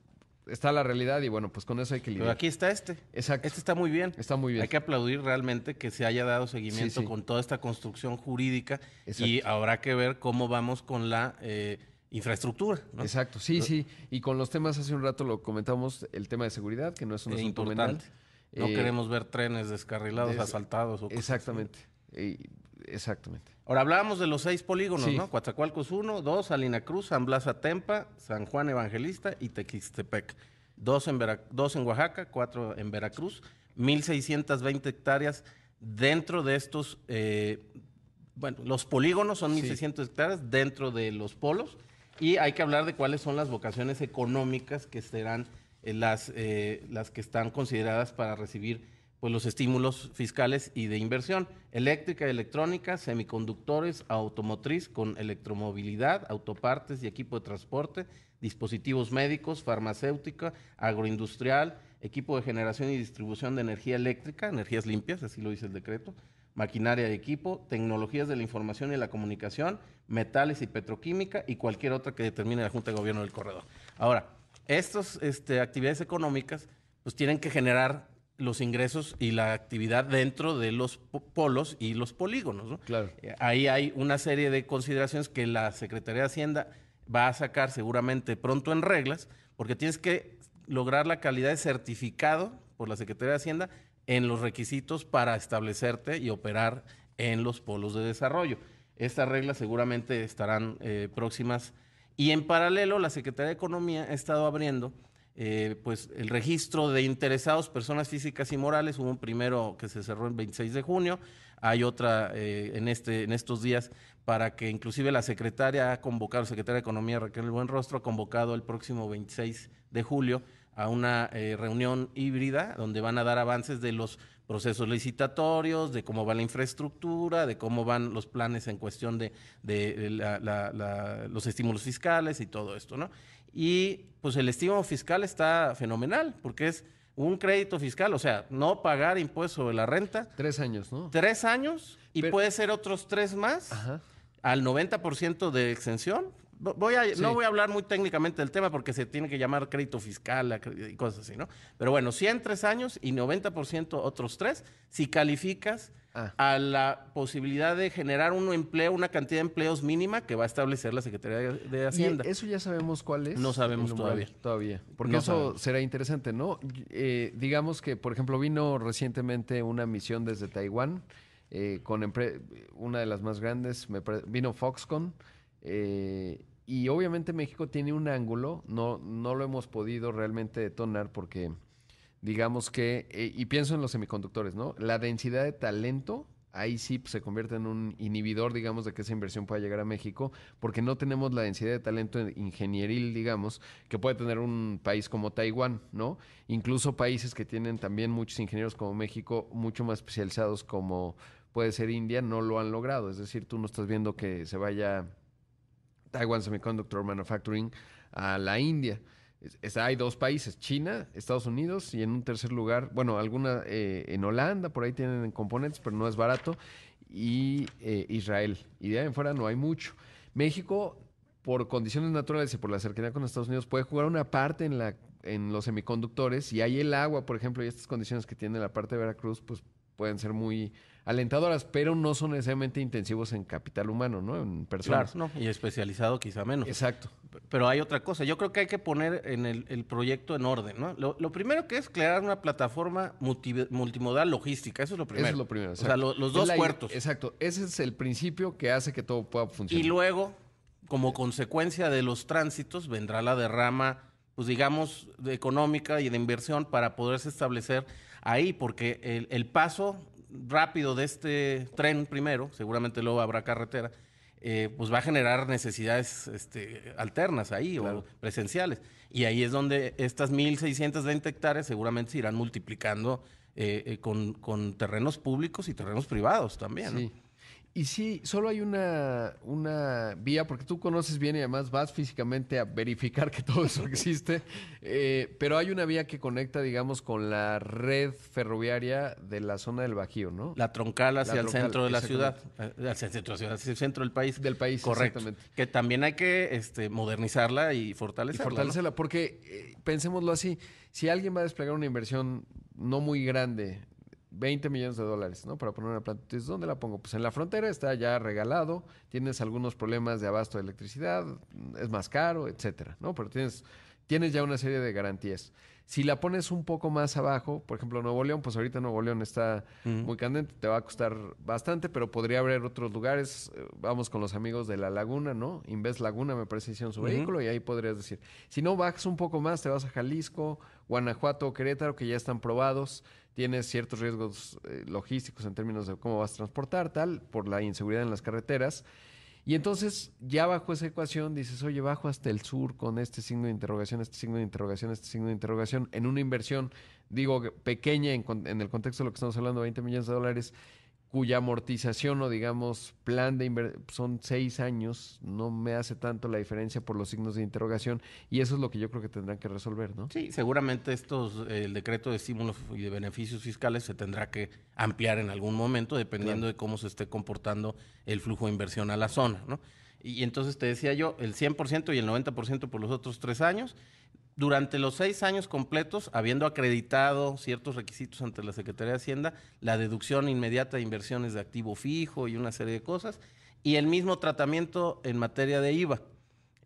está la realidad y bueno, pues con eso hay que lidiar. Pero aquí está este. Exacto. Este está muy bien. Está muy bien. Hay que aplaudir realmente que se haya dado seguimiento Sí, sí. con toda esta construcción jurídica y Exacto. habrá que ver cómo vamos con la eh, infraestructura. ¿no? Exacto, sí, sí. Y con los temas, hace un rato lo comentamos, el tema de seguridad, que no es un Es asunto importante. menor. No Eh, queremos ver trenes descarrilados, des- asaltados. O. Exactamente. Eh, exactamente. Ahora hablábamos de los seis polígonos, Sí. ¿no? Coatzacoalcos 1, 2, Salina Cruz, San Blas Atempa, San Juan Evangelista y Tequistepec. Dos en, Vera- dos en Oaxaca, cuatro en Veracruz, 1.620 hectáreas dentro de estos, eh, bueno, los polígonos son 1.600 hectáreas dentro de los polos y hay que hablar de cuáles son las vocaciones económicas que serán eh, las, eh, las que están consideradas para recibir pues, los estímulos fiscales y de inversión. Eléctrica, electrónica, semiconductores, automotriz con electromovilidad, autopartes y equipo de transporte, dispositivos médicos, farmacéutica, agroindustrial, equipo de generación y distribución de energía eléctrica, energías limpias, así lo dice el decreto, maquinaria y equipo, tecnologías de la información y la comunicación, metales y petroquímica y cualquier otra que determine la Junta de Gobierno del corredor. Ahora, estas este, actividades económicas pues tienen que generar los ingresos y la actividad dentro de los po- polos y los polígonos. ¿no? Claro. Eh, Ahí hay una serie de consideraciones que la Secretaría de Hacienda va a sacar seguramente pronto en reglas, porque tienes que lograr la calidad de certificado por la Secretaría de Hacienda en los requisitos para establecerte y operar en los polos de desarrollo. Estas reglas seguramente estarán eh, próximas y en paralelo la Secretaría de Economía ha estado abriendo eh, pues el registro de interesados, personas físicas y morales, hubo un primero que se cerró el 26 de junio, hay otra eh, en, este, en estos días para que inclusive la secretaria ha convocado, la secretaria de Economía Raquel Buenrostro ha convocado el próximo 26 de julio a una eh, reunión híbrida donde van a dar avances de los procesos licitatorios, de cómo va la infraestructura, de cómo van los planes en cuestión de, de la- los estímulos fiscales y todo esto, ¿no? Y pues el estímulo fiscal está fenomenal, porque es un crédito fiscal, o sea, no pagar impuestos sobre la renta, Tres años, ¿no? tres años y Pero- puede ser otros tres más Ajá. al 90% de exención. Vo- Voy a, Sí. No voy a hablar muy técnicamente del tema porque se tiene que llamar crédito fiscal y cosas así, ¿no? Pero bueno, 100 tres años y 90% otros tres, si calificas Ah. a la posibilidad de generar un empleo, una cantidad de empleos mínima que va a establecer la Secretaría de, de ¿Y Hacienda. eso ya sabemos cuál es? No sabemos todavía. Todavía. Porque No eso sabemos. será interesante, ¿no? Eh, digamos que, por ejemplo, vino recientemente una misión desde Taiwán, eh, con una de las más grandes, me vino Foxconn, eh, y obviamente México tiene un ángulo, no, no lo hemos podido realmente detonar porque, digamos que, eh, y pienso en los semiconductores, ¿no? La densidad de talento ahí sí pues, se convierte en un inhibidor, digamos, de que esa inversión pueda llegar a México, porque no tenemos la densidad de talento ingenieril, digamos, que puede tener un país como Taiwán, ¿no? Incluso países que tienen también muchos ingenieros como México, mucho más especializados como puede ser India, no lo han logrado. Es decir, tú no estás viendo que se vaya Taiwan Semiconductor Manufacturing a la India. Hay dos países, China, Estados Unidos y en un tercer lugar, bueno, alguna eh, en Holanda, por ahí tienen componentes, pero no es barato, y eh, Israel. Y de ahí en fuera no hay mucho. México, por condiciones naturales y por la cercanía con Estados Unidos, puede jugar una parte en, la, en los semiconductores y hay el agua, por ejemplo, y estas condiciones que tiene la parte de Veracruz, pues pueden ser muy alentadoras, pero no son necesariamente intensivos en capital humano, ¿no? En personas. Claro, ¿no? Y especializado quizá menos. Exacto. Pero hay otra cosa. Yo creo que hay que poner en el, el proyecto en orden, ¿no? Lo, lo primero que es crear una plataforma multi- multimodal logística. Eso es lo primero. Eso es lo primero. O sea, lo- los dos la- puertos. Exacto. Ese es el principio que hace que todo pueda funcionar. Y luego, como consecuencia de los tránsitos, vendrá la derrama, pues digamos, de económica y de inversión para poderse establecer ahí, porque el, el paso rápido de este tren primero, seguramente luego habrá carretera, eh, pues va a generar necesidades este, alternas ahí o presenciales. Y ahí es donde estas 1.620 hectáreas seguramente se irán multiplicando eh, eh, con, con terrenos públicos y terrenos privados también. ¿no? Y sí, solo hay una, una vía, porque tú conoces bien y además vas físicamente a verificar que todo eso [LAUGHS] existe, eh, pero hay una vía que conecta, digamos, con la red ferroviaria de la zona del Bajío, ¿no? La troncal hacia La el troncal, centro de la ciudad, eh, hacia el centro de la ciudad, hacia el centro del país. Del país, Correcto. exactamente. Que también hay que este, modernizarla y Y fortalecerla. ¿no? fortalecerla, porque eh, pensémoslo así, si alguien va a desplegar una inversión no muy grande, 20 millones de dólares, ¿no? Para poner una planta, entonces, ¿dónde la pongo? Pues en la frontera está ya regalado, tienes algunos problemas de abasto de electricidad, es más caro, etcétera, ¿no? Pero tienes, tienes ya una serie de garantías. Si la pones un poco más abajo, por ejemplo, Nuevo León, pues ahorita Nuevo León está muy candente, te va a costar bastante, pero podría haber otros lugares. eh, Vamos con los amigos de La Laguna, ¿no? Invest Laguna, me parece, hicieron su vehículo y ahí podrías decir. Si no, bajas un poco más, te vas a Jalisco, Guanajuato Querétaro, que ya están probados. Tienes ciertos riesgos eh, logísticos en términos de cómo vas a transportar, tal, por la inseguridad en las carreteras. Y entonces, ya bajo esa ecuación, dices, oye, bajo hasta el sur con este signo de interrogación, este signo de interrogación, este signo de interrogación, en una inversión, digo, que pequeña en, en el contexto de lo que estamos hablando, 20 millones de dólares, cuya amortización o, digamos, plan de inversión son seis años, no me hace tanto la diferencia por los signos de interrogación, y eso es lo que yo creo que tendrán que resolver, ¿no? Sí, seguramente estos, el decreto de estímulos y de beneficios fiscales se tendrá que ampliar en algún momento, dependiendo de cómo se esté comportando el flujo de inversión a la zona, ¿no? Y, entonces te decía yo, el 100% y el 90% por los otros tres años. Durante los seis años completos, habiendo acreditado ciertos requisitos ante la Secretaría de Hacienda, la deducción inmediata de inversiones de activo fijo y una serie de cosas, y el mismo tratamiento en materia de IVA.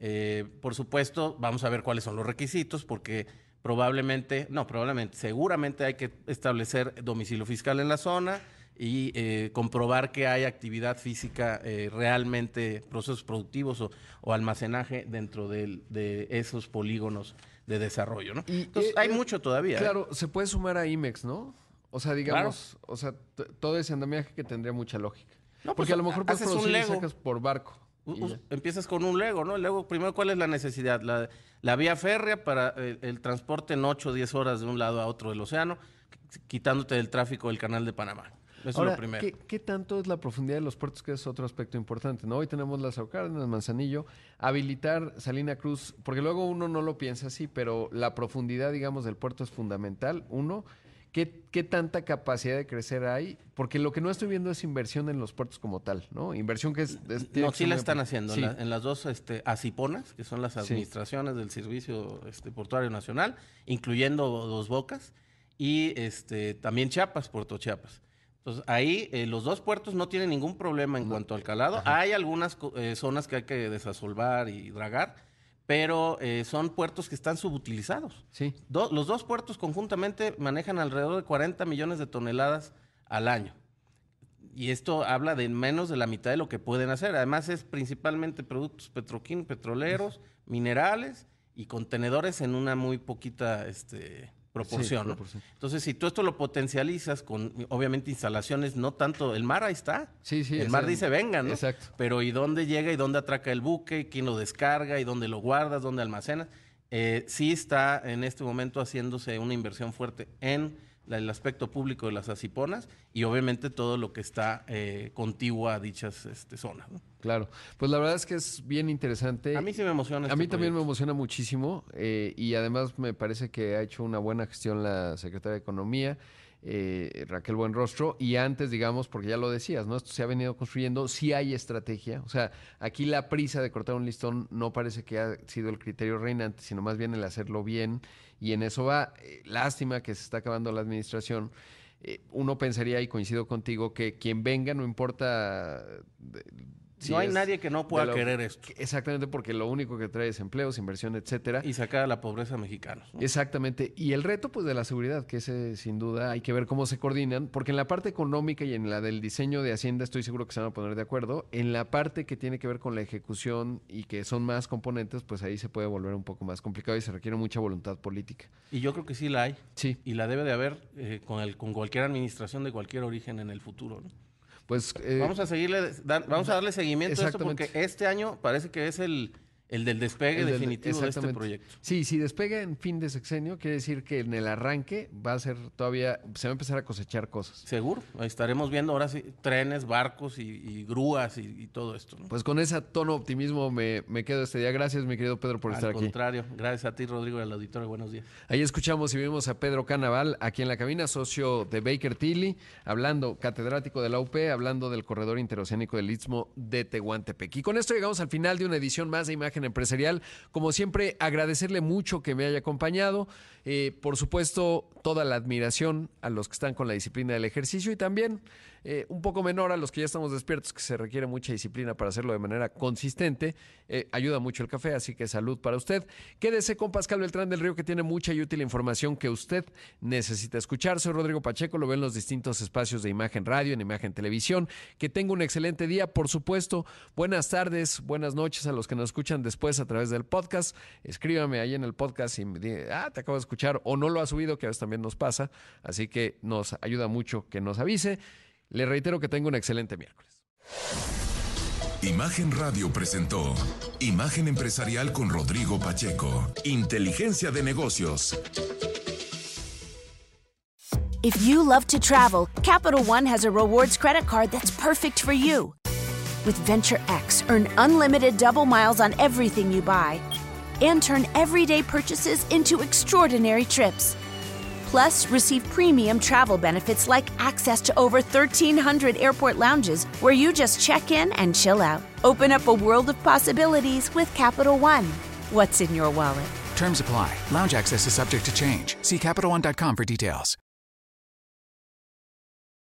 Eh, por supuesto, vamos a ver cuáles son los requisitos, porque probablemente, no, probablemente, seguramente hay que establecer domicilio fiscal en la zona y eh, comprobar que hay actividad física eh, realmente, procesos productivos o, almacenaje dentro de esos polígonos de desarrollo, ¿no? Y, Entonces, eh, hay eh, mucho todavía. ¿eh? Claro, se puede sumar a IMEX, ¿no? O sea, digamos, o sea, todo ese andamiaje que tendría mucha lógica. No, Porque pues, a lo mejor puedes producir y sacas por barco. U-. Empiezas con un Lego, ¿no? El Lego, primero, ¿cuál es la necesidad? La, la vía férrea para el, el transporte en 8 o 10 horas de un lado a otro del océano, qu- quitándote del tráfico del canal de Panamá. Eso Ahora, es lo primero. ¿qué, qué tanto es la profundidad de los puertos? Que es otro aspecto importante, ¿no? Hoy tenemos las Cárdenas, Manzanillo, habilitar Salina Cruz, porque luego uno no lo piensa así, pero la profundidad, digamos, del puerto es fundamental. Uno, ¿qué, qué tanta capacidad de crecer hay? Porque lo que no estoy viendo es inversión en los puertos como tal, ¿no? Inversión que es... es- No, sí la están haciendo. Sí. En, la- en las dos este, ACIPONAS, que son las administraciones del Servicio este, Portuario Nacional, incluyendo Dos Bocas, y este, también Chiapas, Puerto Chiapas. Entonces, ahí eh, los dos puertos no tienen ningún problema en cuanto al calado. Hay algunas eh, zonas que hay que desasolvar y dragar, pero eh, son puertos que están subutilizados. Sí. Do- los dos puertos conjuntamente manejan alrededor de 40 millones de toneladas al año. Y esto habla de menos de la mitad de lo que pueden hacer. Además es principalmente productos petroquímicos, petroleros, minerales y contenedores en una muy poquita este, proporción. ¿no? proporción. Entonces, si tú esto lo potencializas con, obviamente, instalaciones, no tanto, el mar ahí está. Sí, sí, El mar dice, venga, ¿no? Exacto. Pero ¿y dónde llega y dónde atraca el buque? ¿Quién lo descarga? ¿Y dónde lo guardas? ¿Dónde almacenas? Eh, sí está en este momento haciéndose una inversión fuerte en la- el aspecto público de las asiponas y obviamente todo lo que está eh, contiguo a dichas este, zonas. ¿no? Claro. Pues la verdad es que es bien interesante. A mí sí me emociona. A este mí también me emociona muchísimo eh, y además me parece que ha hecho una buena gestión la secretaria de Economía, eh, Raquel Buenrostro, y antes, digamos, porque ya lo decías, ¿no? Esto se ha venido construyendo, sí hay estrategia, o sea, aquí la prisa de cortar un listón no parece que ha sido el criterio reinante, sino más bien el hacerlo bien, y en eso va. Eh, lástima que se está acabando la administración. Eh, uno pensaría, y coincido contigo, que quien venga, no importa... no hay nadie que no pueda lo- querer esto Exactamente, porque lo único que trae es empleos, inversión, etcétera. y sacar a la pobreza mexicana. ¿no? Exactamente. Y el reto, pues, de la seguridad, que ese sin duda hay que ver cómo se coordinan, porque en la parte económica y en la del diseño de Hacienda estoy seguro que se van a poner de acuerdo. En la parte que tiene que ver con la ejecución y que son más componentes, pues ahí se puede volver un poco más complicado y se requiere mucha voluntad política. Y yo creo que sí la hay. Sí. Y la debe de haber eh, con, el, con cualquier administración de cualquier origen en el futuro. ¿no? Pues eh, Vamos a seguirle, dar- vamos a darle seguimiento a esto porque este año parece que es el, El del despegue El del- definitivo de este proyecto. Sí, si despega en fin de sexenio, quiere decir que en el arranque va a ser todavía, se va a empezar a cosechar cosas. Seguro. Ahí estaremos viendo ahora sí trenes, barcos y, y grúas y, y todo esto. ¿no? Pues con ese tono optimismo me, me quedo este día. Gracias, mi querido Pedro, por Al estar aquí. contrario, gracias a ti, Rodrigo, y al auditorio. Buenos días. Ahí escuchamos y vimos a Pedro Canaval aquí en la cabina, socio de Baker Tilly, hablando, catedrático de la UP, hablando del corredor interoceánico del Istmo de Tehuantepec. Y con esto llegamos al final de una edición más de Imagen Empresarial. Como siempre, agradecerle mucho que me haya acompañado. Eh, por supuesto, toda la admiración a los que están con la disciplina del ejercicio y también eh, un poco menor a los que ya estamos despiertos, que se requiere mucha disciplina para hacerlo de manera consistente. Eh, ayuda mucho el café, así que salud para usted. Quédese con Pascal Beltrán del Río, que tiene mucha y útil información que usted necesita escuchar. Soy Rodrigo Pacheco, lo ven en los distintos espacios de Imagen Radio, en Imagen Televisión. Que tenga un excelente día, por supuesto. Buenas tardes, buenas noches a los que nos escuchan después a través del podcast. Escríbame ahí en el podcast y me diga, ah, te acabo de escuchar o no lo has subido, que a veces también nos pasa. Así que nos ayuda mucho que nos avise. Le reitero que tenga un excelente miércoles. Imagen Radio presentó Imagen Empresarial con Rodrigo Pacheco. Inteligencia de negocios. If you love to travel, Capital One has a rewards credit card that's perfect for you. With Venture X, earn unlimited double miles on everything you buy and turn everyday purchases into extraordinary trips. Plus, receive premium travel benefits like access to over 1,300 airport lounges where you just check in and chill out. Open up a world of possibilities with Capital One. What's in your wallet? Terms apply. Lounge access is subject to change. See CapitalOne.com for details.